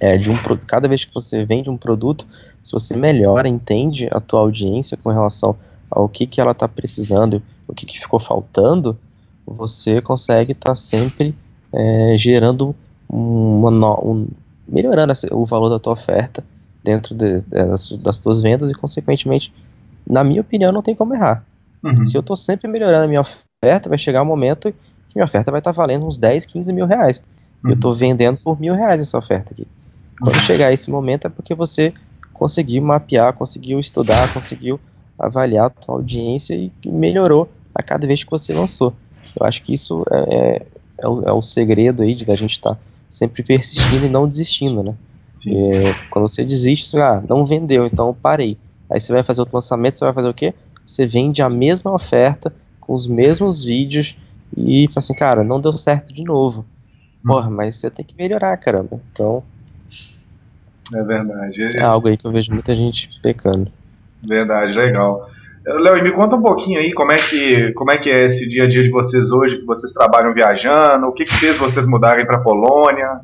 é, de um cada vez que você vende um produto, se você melhora, entende a tua audiência com relação ao que, que ela está precisando, o que, que ficou faltando, você consegue estar tá sempre é, gerando uma, um, melhorando o valor da tua oferta dentro de, das, das tuas vendas e, consequentemente, na minha opinião, não tem como errar. Uhum. Se eu estou sempre melhorando a minha oferta, vai chegar um momento que minha oferta vai estar tá valendo uns 10, 15 mil reais. Uhum. Eu estou vendendo por mil reais essa oferta aqui. Quando uhum. chegar esse momento é porque você conseguiu mapear, conseguiu estudar, conseguiu avaliar a tua audiência e melhorou a cada vez que você lançou. Eu acho que isso é, é, é, o, é o, segredo aí de da gente estar tá sempre persistindo e não desistindo, né? É, quando você desiste, você, ah, não vendeu, então parei. Aí você vai fazer outro lançamento, você vai fazer o quê? Você vende a mesma oferta com os mesmos vídeos e fala assim, cara, não deu certo de novo. Hum. Porra, mas você tem que melhorar, caramba. Então. É verdade. É algo aí que eu vejo muita gente pecando. Verdade, legal. Léo, me conta um pouquinho aí como é que como é que é esse dia a dia de vocês hoje, que vocês trabalham viajando, o que, que fez vocês mudarem para Polônia?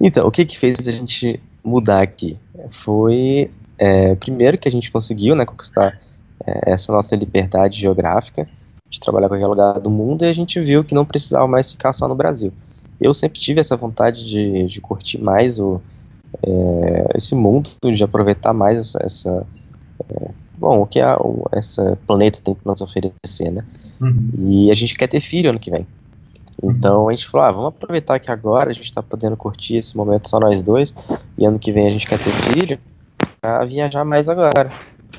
Então, o que que fez a gente mudar aqui? Foi é, primeiro que a gente conseguiu né, conquistar é, essa nossa liberdade geográfica de trabalhar em qualquer lugar do mundo e a gente viu que não precisava mais ficar só no Brasil. Eu sempre tive essa vontade de, de curtir mais o, é, esse mundo, de aproveitar mais essa, essa é, bom, o que a, o, essa planeta tem para nos oferecer, né? Uhum. E a gente quer ter filho ano que vem. Então a gente falou, ah, vamos aproveitar que agora a gente está podendo curtir esse momento só nós dois, e ano que vem a gente quer ter filho, a viajar mais agora.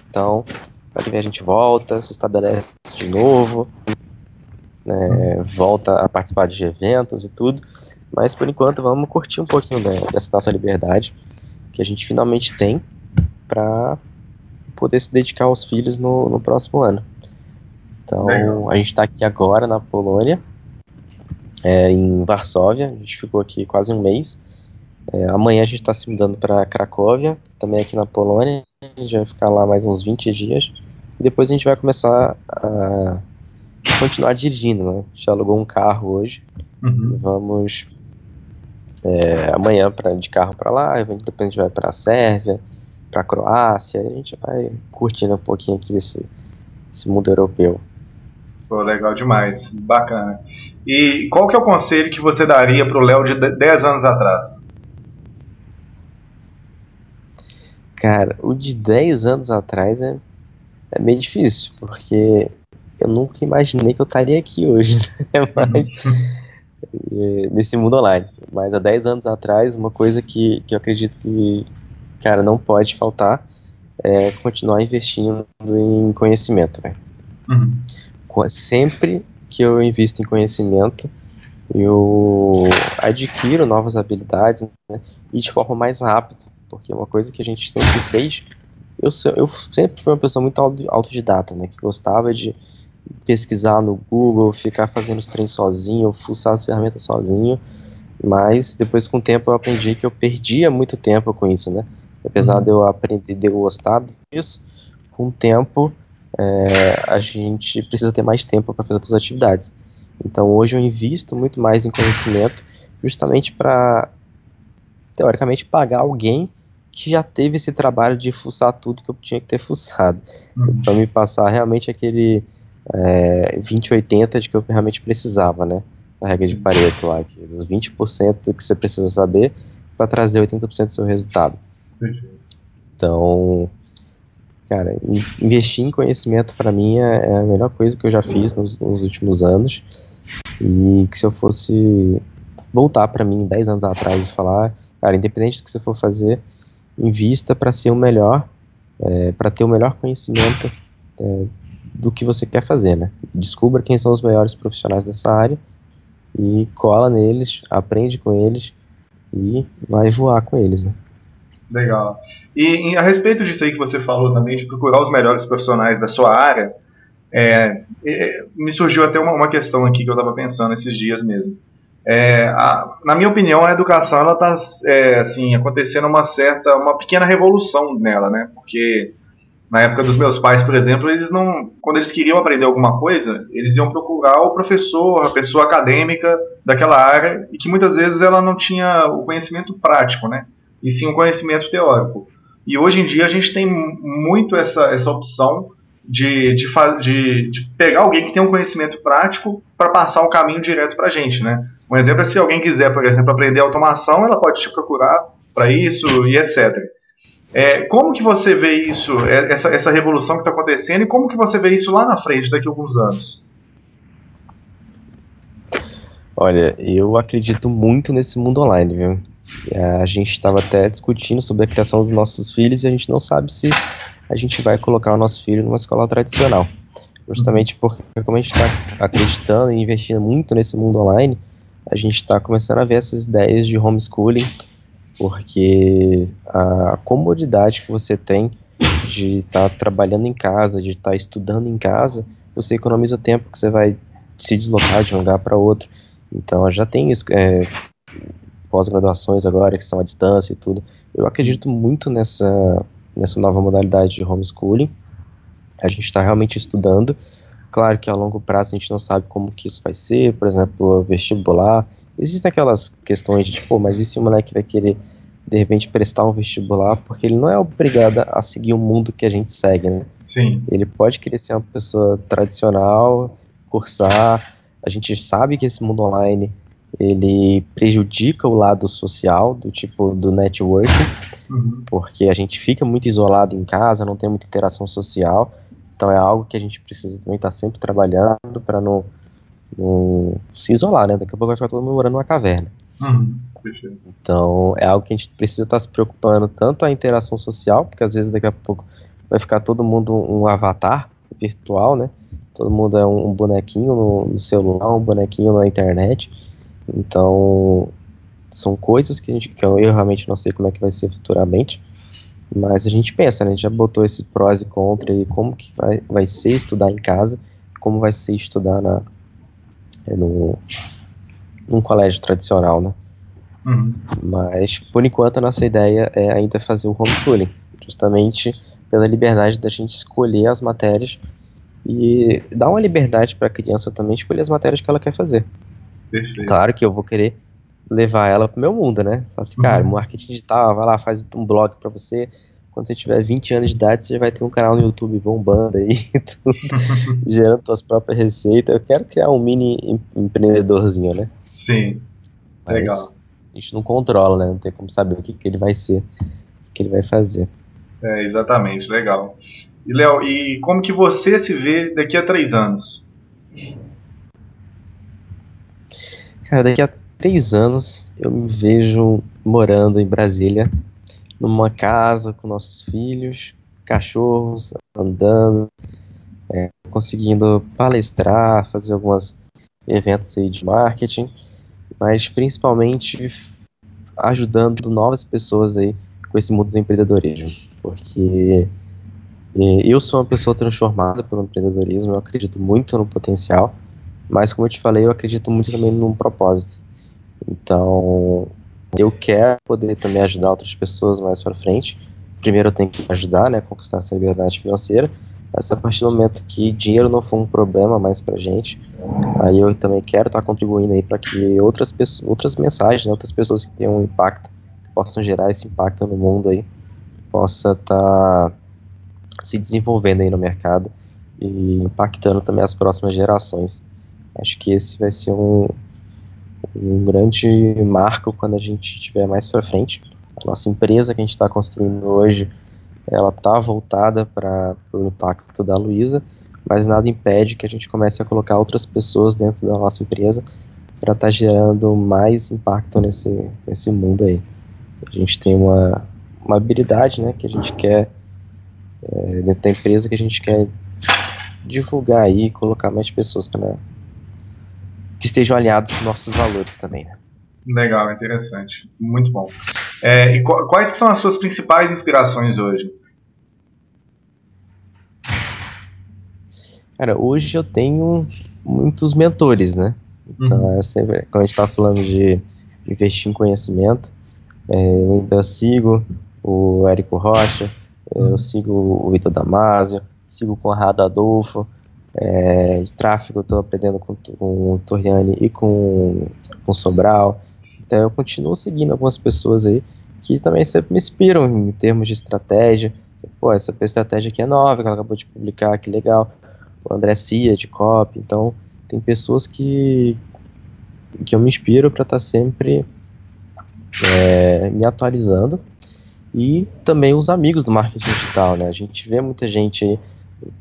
Então, ano que a gente volta, se estabelece de novo, né, volta a participar de eventos e tudo. Mas por enquanto vamos curtir um pouquinho dessa nossa liberdade que a gente finalmente tem para poder se dedicar aos filhos no, no próximo ano. Então a gente está aqui agora na Polônia, é, em Varsóvia. A gente ficou aqui quase um mês é, amanhã a gente está se mudando para Cracóvia, também aqui na Polônia. A gente vai ficar lá mais uns 20 dias. E depois a gente vai começar a continuar dirigindo, né? A gente alugou um carro hoje. Uhum. Vamos é, amanhã pra, de carro para lá, depois a gente vai para a Sérvia, para a Croácia, a gente vai curtindo um pouquinho aqui desse, desse mundo europeu. Pô, legal demais, bacana. E qual que é o conselho que você daria para o Léo de 10 anos atrás? Cara, o de 10 anos atrás é, é meio difícil, porque eu nunca imaginei que eu estaria aqui hoje, né? Mas, é, nesse mundo online. Mas há 10 anos atrás, uma coisa que, que eu acredito que, cara, não pode faltar é continuar investindo em conhecimento, né? Uhum. Sempre que eu invisto em conhecimento, eu adquiro novas habilidades né, e de forma mais rápida, porque uma coisa que a gente sempre fez, eu, eu sempre fui uma pessoa muito autodidata, né, que gostava de pesquisar no Google, ficar fazendo os treinos sozinho, fuçar as ferramentas sozinho, mas depois com o tempo eu aprendi que eu perdia muito tempo com isso, né, apesar uhum. de eu aprender, de eu gostar disso, com o tempo é, a gente precisa ter mais tempo para fazer outras atividades. Então hoje eu invisto muito mais em conhecimento, justamente para, teoricamente, pagar alguém que já teve esse trabalho de fuçar tudo que eu tinha que ter fuçado. Uhum. Para me passar realmente aquele é, 20-80 de que eu realmente precisava, né? A regra de Pareto lá, que os 20% que você precisa saber para trazer 80% do seu resultado. Então, cara, investir em conhecimento para mim é, é, a melhor coisa que eu já fiz nos, nos últimos anos. E que se eu fosse voltar para mim 10 anos atrás e falar, cara, independente do que você for fazer, invista para ser o melhor, é, para ter o melhor conhecimento é, do que você quer fazer, né? Descubra quem são os melhores profissionais dessa área e cola neles, aprende com eles e vai voar com eles, né? Legal. E em, a respeito disso aí que você falou também, de procurar os melhores profissionais da sua área, é, é, me surgiu até uma, uma, questão aqui que eu estava pensando esses dias mesmo. É, a, na minha opinião, a educação ela está é, assim acontecendo uma certa, uma pequena revolução nela, né? Porque na época dos meus pais, por exemplo, eles não, quando eles queriam aprender alguma coisa, eles iam procurar o professor, a pessoa acadêmica daquela área e que muitas vezes ela não tinha o conhecimento prático, né? E sim o conhecimento teórico. E hoje em dia a gente tem muito essa, essa opção de, de, de, de pegar alguém que tem um conhecimento prático para passar o caminho direto para a gente, né? Um exemplo é se alguém quiser, por exemplo, aprender automação, ela pode te procurar para isso e etc. É, como que você vê isso, é, essa, essa revolução que está acontecendo, e como que você vê isso lá na frente, daqui a alguns anos? Olha, eu acredito muito nesse mundo online, viu? A gente estava até discutindo sobre a criação dos nossos filhos e a gente não sabe se a gente vai colocar o nosso filho numa escola tradicional. Justamente porque, como a gente está acreditando e investindo muito nesse mundo online, a gente está começando a ver essas ideias de homeschooling porque a comodidade que você tem de estar tá trabalhando em casa, de estar tá estudando em casa, você economiza tempo que você vai se deslocar de um lugar para outro. Então já tem é, pós-graduações agora que estão à distância e tudo. Eu acredito muito nessa, nessa nova modalidade de homeschooling. A gente está realmente estudando. Claro que a longo prazo a gente não sabe como que isso vai ser, por exemplo, vestibular, Existem aquelas questões de, tipo, mas e se o moleque vai querer, de repente, prestar um vestibular, porque ele não é obrigado a seguir o mundo que a gente segue, né? Sim. Ele pode querer ser uma pessoa tradicional, cursar. A gente sabe que esse mundo online ele prejudica o lado social, do tipo do networking, uhum. porque a gente fica muito isolado em casa, não tem muita interação social. Então é algo que a gente precisa também estar sempre trabalhando para não no, se isolar, né? Daqui a pouco vai ficar todo mundo morando numa caverna. Uhum, então, é algo que a gente precisa estar se preocupando tanto a interação social, porque às vezes daqui a pouco vai ficar todo mundo um avatar virtual, né? Todo mundo é um, bonequinho no, no celular, um bonequinho na internet. Então, são coisas que, a gente, que eu, eu, realmente não sei como é que vai ser futuramente, mas a gente pensa, né? A gente já botou esse prós e contras e como que vai, vai ser estudar em casa, como vai ser estudar na, é no, num colégio tradicional, né? Uhum. Mas, por enquanto, a nossa ideia é ainda fazer o homeschooling, justamente pela liberdade da gente escolher as matérias e dar uma liberdade para a criança também escolher as matérias que ela quer fazer. Perfeito. Claro que eu vou querer levar ela pro meu mundo, né? Falar assim, uhum. cara, marketing digital, vai lá, faz um blog para você, quando você tiver 20 anos de idade, você vai ter um canal no YouTube bombando aí, tudo, gerando suas próprias receitas. Eu quero criar um mini empreendedorzinho, né? Sim, Mas legal. A gente não controla, né? Não tem como saber o que, que ele vai ser, o que ele vai fazer. É, exatamente, legal. E, Léo, e como que você se vê daqui a três anos? Cara, daqui a três anos eu me vejo morando em Brasília, numa casa com nossos filhos, cachorros andando, é, conseguindo palestrar, fazer alguns eventos aí de marketing, mas principalmente ajudando novas pessoas aí com esse mundo do empreendedorismo, porque é, eu sou uma pessoa transformada pelo empreendedorismo, eu acredito muito no potencial, mas como eu te falei, eu acredito muito também num propósito. Então, eu quero poder também ajudar outras pessoas mais para frente. Primeiro eu tenho que ajudar, né, conquistar essa liberdade financeira, mas a partir do momento que dinheiro não for um problema mais pra gente, aí eu também quero estar contribuindo aí para que outras pessoas, outras mensagens, né, outras pessoas que tenham um impacto, que possam gerar esse impacto no mundo aí, possa estar tá se desenvolvendo aí no mercado e impactando também as próximas gerações. Acho que esse vai ser um, um grande marco quando a gente estiver mais para frente. A nossa empresa que a gente está construindo hoje, ela está voltada para o impacto da Luísa, mas nada impede que a gente comece a colocar outras pessoas dentro da nossa empresa para estar tá gerando mais impacto nesse, nesse mundo aí. A gente tem uma, uma habilidade né, que a gente quer é, dentro da empresa que a gente quer divulgar aí, colocar mais pessoas para que estejam alinhados com nossos valores também. Né? Legal, interessante, muito bom. É, e quais são as suas principais inspirações hoje? Cara, hoje eu tenho muitos mentores, né? Então, uhum. é sempre, quando a gente está falando de investir em conhecimento, é, eu ainda sigo o Érico Rocha, eu sigo o Vitor Damasio, sigo o Conrado Adolfo, é, de tráfego estou aprendendo com, com o Torriani e com, com o Sobral. Então eu continuo seguindo algumas pessoas aí que também sempre me inspiram em termos de estratégia. Pô, essa estratégia aqui é nova, que ela acabou de publicar, que legal. O André Cia, de COP. Então, tem pessoas que, que eu me inspiro para estar tá sempre é, me atualizando e também os amigos do marketing digital, né? A gente vê muita gente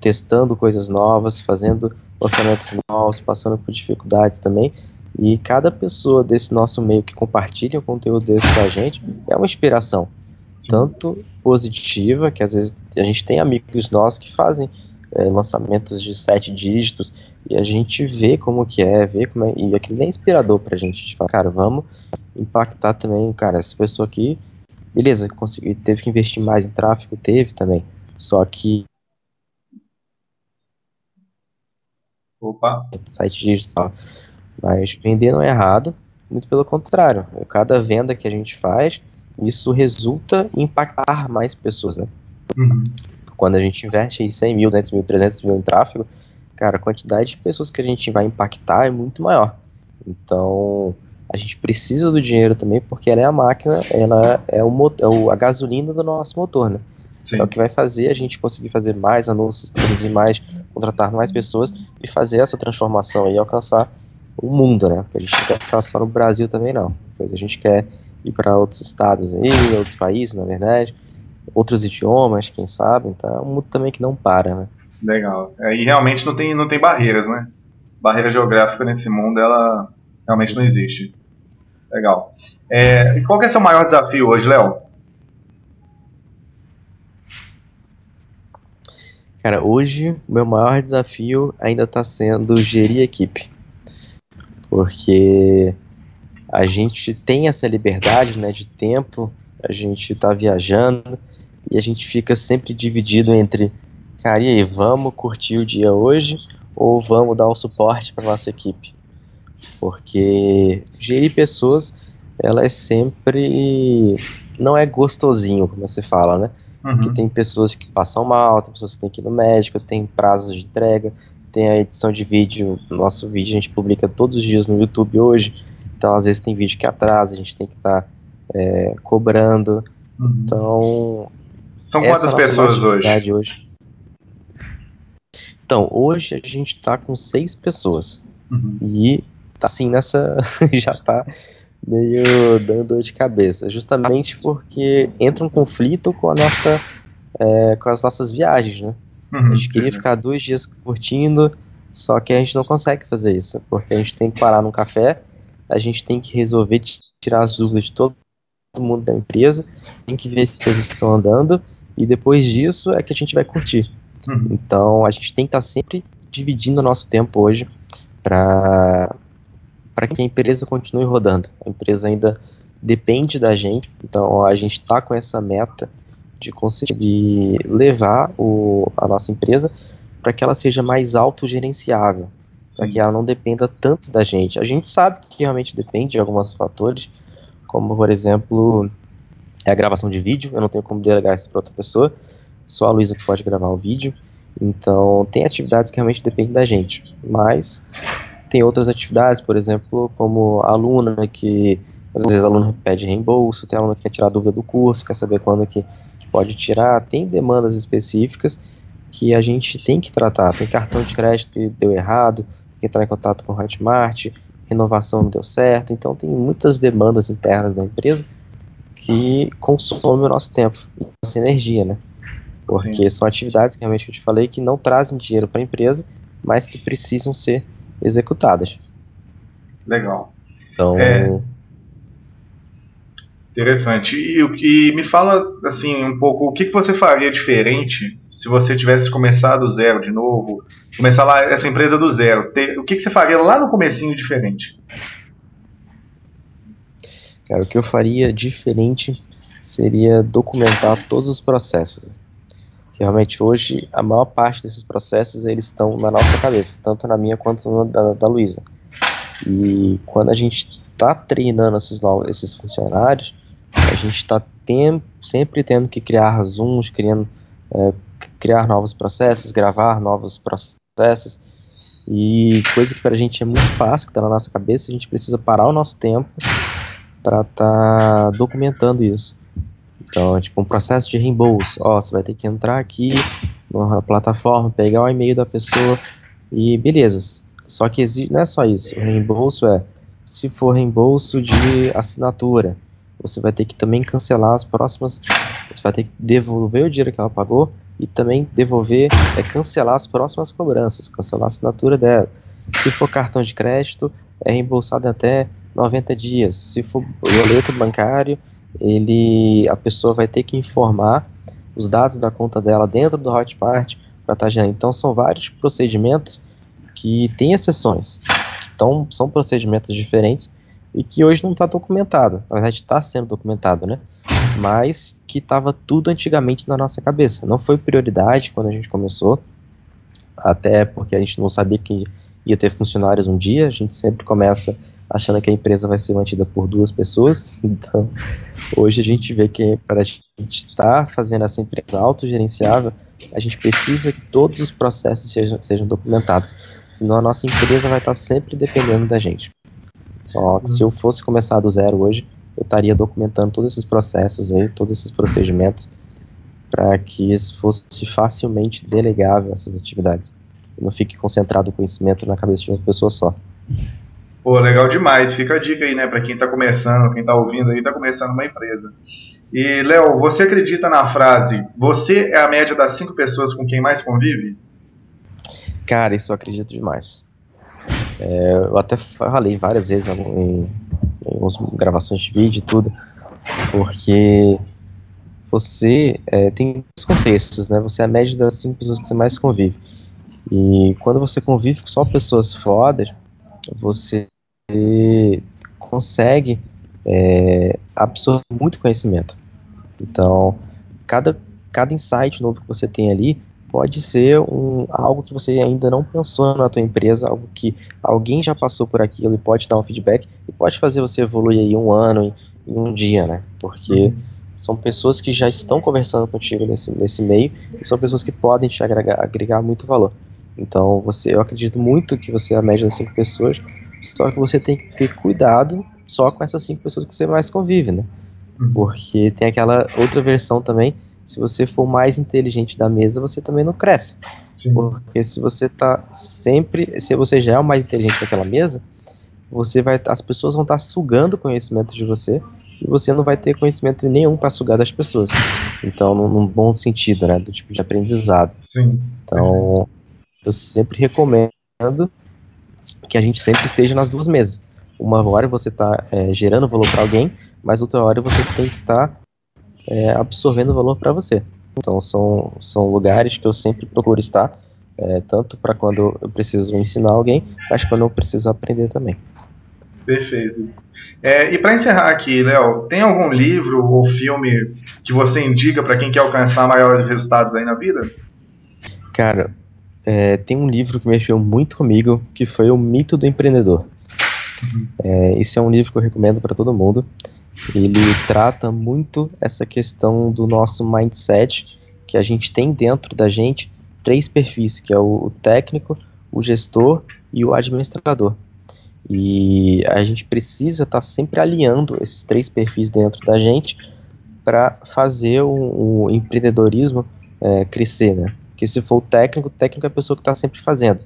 testando coisas novas, fazendo lançamentos novos, passando por dificuldades também. E cada pessoa desse nosso meio que compartilha o conteúdo desse com a gente é uma inspiração. Sim. Tanto positiva, que às vezes a gente tem amigos nossos que fazem é, lançamentos de sete dígitos e a gente vê como que é, vê como é, e aquilo é inspirador pra gente. A gente fala, cara, vamos impactar também, cara, essa pessoa aqui Beleza, consegui, teve que investir mais em tráfego, teve também. Só que. Opa! Site digital. Mas vender não é errado, muito pelo contrário. Cada venda que a gente faz, isso resulta em impactar mais pessoas, né? Uhum. Quando a gente investe em 100 mil, 200 mil, 300 mil em tráfego, cara, a quantidade de pessoas que a gente vai impactar é muito maior. Então, a gente precisa do dinheiro também porque ela é a máquina, ela é, o, é a gasolina do nosso motor, né? Sim. É o que vai fazer a gente conseguir fazer mais anúncios, produzir mais, contratar mais pessoas e fazer essa transformação e alcançar o mundo, né? Porque a gente não quer ficar só no Brasil também não. Pois a gente quer ir para outros estados aí, outros países, na verdade, outros idiomas, quem sabe. Então é um mundo também que não para, né? Legal. É, e realmente não tem, não tem barreiras, né? Barreira geográfica nesse mundo, ela realmente não existe. Legal. É, e qual que é o seu maior desafio hoje, Léo? Cara, hoje o meu maior desafio ainda está sendo gerir equipe. Porque a gente tem essa liberdade né, de tempo, a gente está viajando e a gente fica sempre dividido entre, cara, e aí, vamos curtir o dia hoje ou vamos dar um suporte para nossa equipe? Porque gerir pessoas, ela é sempre. Não é gostosinho, como você fala, né? Uhum. Porque tem pessoas que passam mal, tem pessoas que têm que ir no médico, tem prazos de entrega, tem a edição de vídeo. Nosso vídeo a gente publica todos os dias no YouTube hoje. Então, às vezes, tem vídeo que atrasa, a gente tem que estar tá, é, cobrando. Uhum. Então. São quantas pessoas hoje? hoje? Então, hoje a gente está com seis pessoas. Uhum. E tá assim nessa. já tá meio dando dor de cabeça. Justamente porque entra um conflito com a nossa. É, com as nossas viagens, né? Uhum, a gente queria ficar dois dias curtindo, só que a gente não consegue fazer isso, porque a gente tem que parar num café, a gente tem que resolver tirar as dúvidas de todo mundo da empresa, tem que ver se as coisas estão andando, e depois disso é que a gente vai curtir. Uhum. Então a gente tem que estar tá sempre dividindo o nosso tempo hoje para para que a empresa continue rodando. A empresa ainda depende da gente, então a gente está com essa meta de conseguir levar o, a nossa empresa para que ela seja mais autogerenciável, para que ela não dependa tanto da gente. A gente sabe que realmente depende de alguns fatores, como por exemplo a gravação de vídeo, eu não tenho como delegar isso para outra pessoa, só a Luísa que pode gravar o vídeo. Então, tem atividades que realmente dependem da gente, mas tem outras atividades, por exemplo, como a aluna que às vezes a aluna pede reembolso, tem aluno que quer tirar dúvida do curso, quer saber quando que, que pode tirar, tem demandas específicas que a gente tem que tratar. Tem cartão de crédito que deu errado, tem que entrar em contato com o Hotmart, renovação não deu certo, então tem muitas demandas internas da empresa que consomem o nosso tempo e nossa energia, né? Porque Sim. são atividades que realmente eu te falei que não trazem dinheiro para a empresa, mas que precisam ser executadas. Legal. Então. É, interessante. E, e me fala assim um pouco o que, que você faria diferente se você tivesse começado do zero de novo, começar lá essa empresa do zero. Ter, o que, que você faria lá no comecinho diferente? Cara, o que eu faria diferente seria documentar todos os processos realmente hoje a maior parte desses processos eles estão na nossa cabeça, tanto na minha quanto na da, da Luísa. E quando a gente está treinando esses, novos, esses funcionários, a gente está sempre tendo que criar zooms, criando, é, criar novos processos, gravar novos processos. E coisa que para a gente é muito fácil, que está na nossa cabeça, a gente precisa parar o nosso tempo para estar tá documentando isso. Então, tipo, um processo de reembolso. Ó, você vai ter que entrar aqui na plataforma, pegar o e-mail da pessoa e beleza. Só que não é só isso. O reembolso é, se for reembolso de assinatura, você vai ter que também cancelar as próximas. Você vai ter que devolver o dinheiro que ela pagou e também devolver, é cancelar as próximas cobranças, cancelar a assinatura dela. Se for cartão de crédito, é reembolsado até 90 dias. Se for boleto bancário, ele, a pessoa vai ter que informar os dados da conta dela dentro do Hotmart para estar gerando. Então são vários procedimentos que têm exceções, então são procedimentos diferentes e que hoje não está documentado. Na verdade está sendo documentado, né? Mas que estava tudo antigamente na nossa cabeça. Não foi prioridade quando a gente começou, até porque a gente não sabia que ia ter funcionários um dia. A gente sempre começa achando que a empresa vai ser mantida por duas pessoas. Então, hoje a gente vê que para a gente estar tá fazendo essa empresa autogerenciável, a gente precisa que todos os processos sejam, sejam documentados. Senão a nossa empresa vai estar tá sempre dependendo da gente. Se eu fosse começar do zero hoje, eu estaria documentando todos esses processos aí, todos esses procedimentos, para que isso fosse facilmente delegável essas atividades. E não fique concentrado o conhecimento na cabeça de uma pessoa só. Pô, legal demais. Fica a dica aí, né, para quem está começando, quem está ouvindo aí, está começando uma empresa. E, Léo, você acredita na frase, você é a média das cinco pessoas com quem mais convive? Cara, isso eu acredito demais. É, eu até falei várias vezes em, em, gravações de vídeo e tudo, porque você é, tem os contextos, né? Você é a média das cinco pessoas que você mais convive. E quando você convive com só pessoas fodas, você consegue é, absorver muito conhecimento. Então, cada, cada insight novo que você tem ali pode ser um, algo que você ainda não pensou na tua empresa, algo que alguém já passou por aquilo e pode dar um feedback e pode fazer você evoluir aí um ano em, em um dia, né? Porque uhum. são pessoas que já estão conversando contigo nesse, nesse meio e são pessoas que podem te agregar, agregar muito valor. Então, você, eu acredito muito que você é a média das cinco pessoas, só que você tem que ter cuidado só com essas cinco pessoas que você mais convive, né? Uhum. Porque tem aquela outra versão também, se você for mais inteligente da mesa, você também não cresce. Sim. Porque se você tá sempre, se você já é o mais inteligente daquela mesa, você vai, as pessoas vão estar tá sugando conhecimento de você e você não vai ter conhecimento nenhum para sugar das pessoas. Então, num, num, bom sentido, né, do tipo de aprendizado. Sim. Então, eu sempre recomendo que a gente sempre esteja nas duas mesas. Uma hora você está é, gerando valor para alguém, mas outra hora você tem que estar tá, é, absorvendo valor para você. Então são, são lugares que eu sempre procuro estar, é, tanto para quando eu preciso ensinar alguém, mas quando eu preciso aprender também. Perfeito. É, e para encerrar aqui, Léo, tem algum livro ou filme que você indica para quem quer alcançar maiores resultados aí na vida? Cara, é, tem um livro que mexeu muito comigo, que foi O Mito do Empreendedor. Uhum. É, esse é um livro que eu recomendo para todo mundo. Ele trata muito essa questão do nosso mindset, que a gente tem dentro da gente três perfis, que é o técnico, o gestor e o administrador. E a gente precisa estar tá sempre alinhando esses três perfis dentro da gente para fazer o, o empreendedorismo é, crescer, né? Porque se for o técnico, o técnico é a pessoa que está sempre fazendo.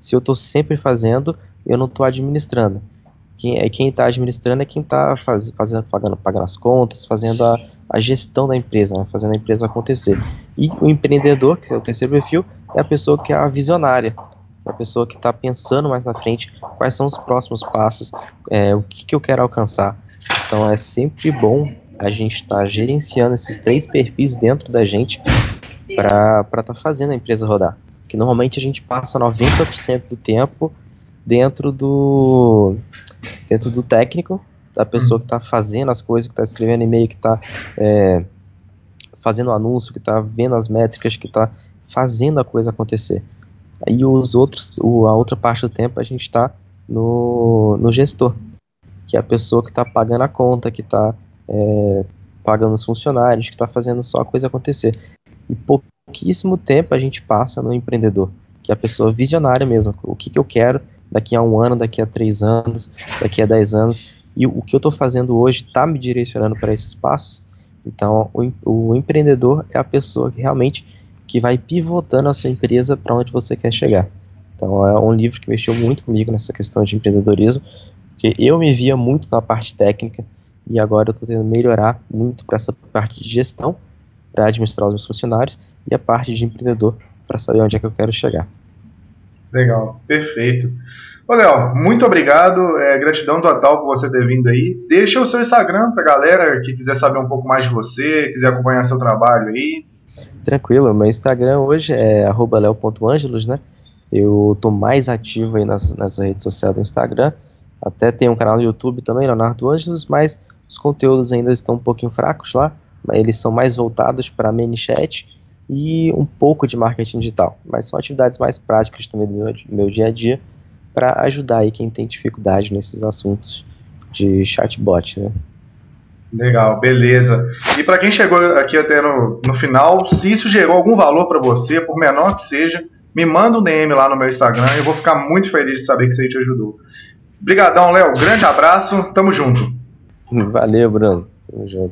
Se eu estou sempre fazendo, eu não estou administrando. Quem é quem está administrando é quem está faz, fazendo, pagando, pagando as contas, fazendo a, a gestão da empresa, né? fazendo a empresa acontecer. E o empreendedor, que é o terceiro perfil, é a pessoa que é a visionária, a pessoa que está pensando mais na frente quais são os próximos passos, é, o que, que eu quero alcançar. Então é sempre bom a gente estar tá gerenciando esses três perfis dentro da gente para estar tá fazendo a empresa rodar. Que normalmente a gente passa 90% do tempo dentro do dentro do técnico, da pessoa que está fazendo as coisas, que está escrevendo e-mail, que está é, fazendo anúncio, que está vendo as métricas, que está fazendo a coisa acontecer. E os outros, o, a outra parte do tempo a gente está no, no gestor, que é a pessoa que está pagando a conta, que está é, pagando os funcionários, que está fazendo só a coisa acontecer. E pouquíssimo tempo a gente passa no empreendedor, que é a pessoa visionária mesmo. O que, que eu quero daqui a um ano, daqui a três anos, daqui a dez anos. E o que eu estou fazendo hoje está me direcionando para esses passos. Então, o, o empreendedor é a pessoa que realmente que vai pivotando a sua empresa para onde você quer chegar. Então é um livro que mexeu muito comigo nessa questão de empreendedorismo, porque eu me via muito na parte técnica e agora eu estou tentando melhorar muito para essa parte de gestão, para administrar os meus funcionários e a parte de empreendedor para saber onde é que eu quero chegar. Legal, perfeito. Ô, Léo, muito obrigado, é, gratidão total por você ter vindo aí. Deixa o seu Instagram para galera que quiser saber um pouco mais de você, quiser acompanhar seu trabalho aí. Tranquilo, meu Instagram hoje é leo.angelos, né? Eu tô mais ativo aí nas, nas redes sociais do Instagram. Até tem um canal no YouTube também, Leonardo Angelos, mas os conteúdos ainda estão um pouquinho fracos lá. Eles são mais voltados para chat e um pouco de marketing digital. Mas são atividades mais práticas também do meu, do meu dia a dia para ajudar aí quem tem dificuldade nesses assuntos de chatbot, né? Legal, beleza. E para quem chegou aqui até no, no final, se isso gerou algum valor para você, por menor que seja, me manda um DM lá no meu Instagram e eu vou ficar muito feliz de saber que isso aí te ajudou. Obrigadão, Léo. Grande abraço. Tamo junto. Valeu, Bruno. Tamo junto.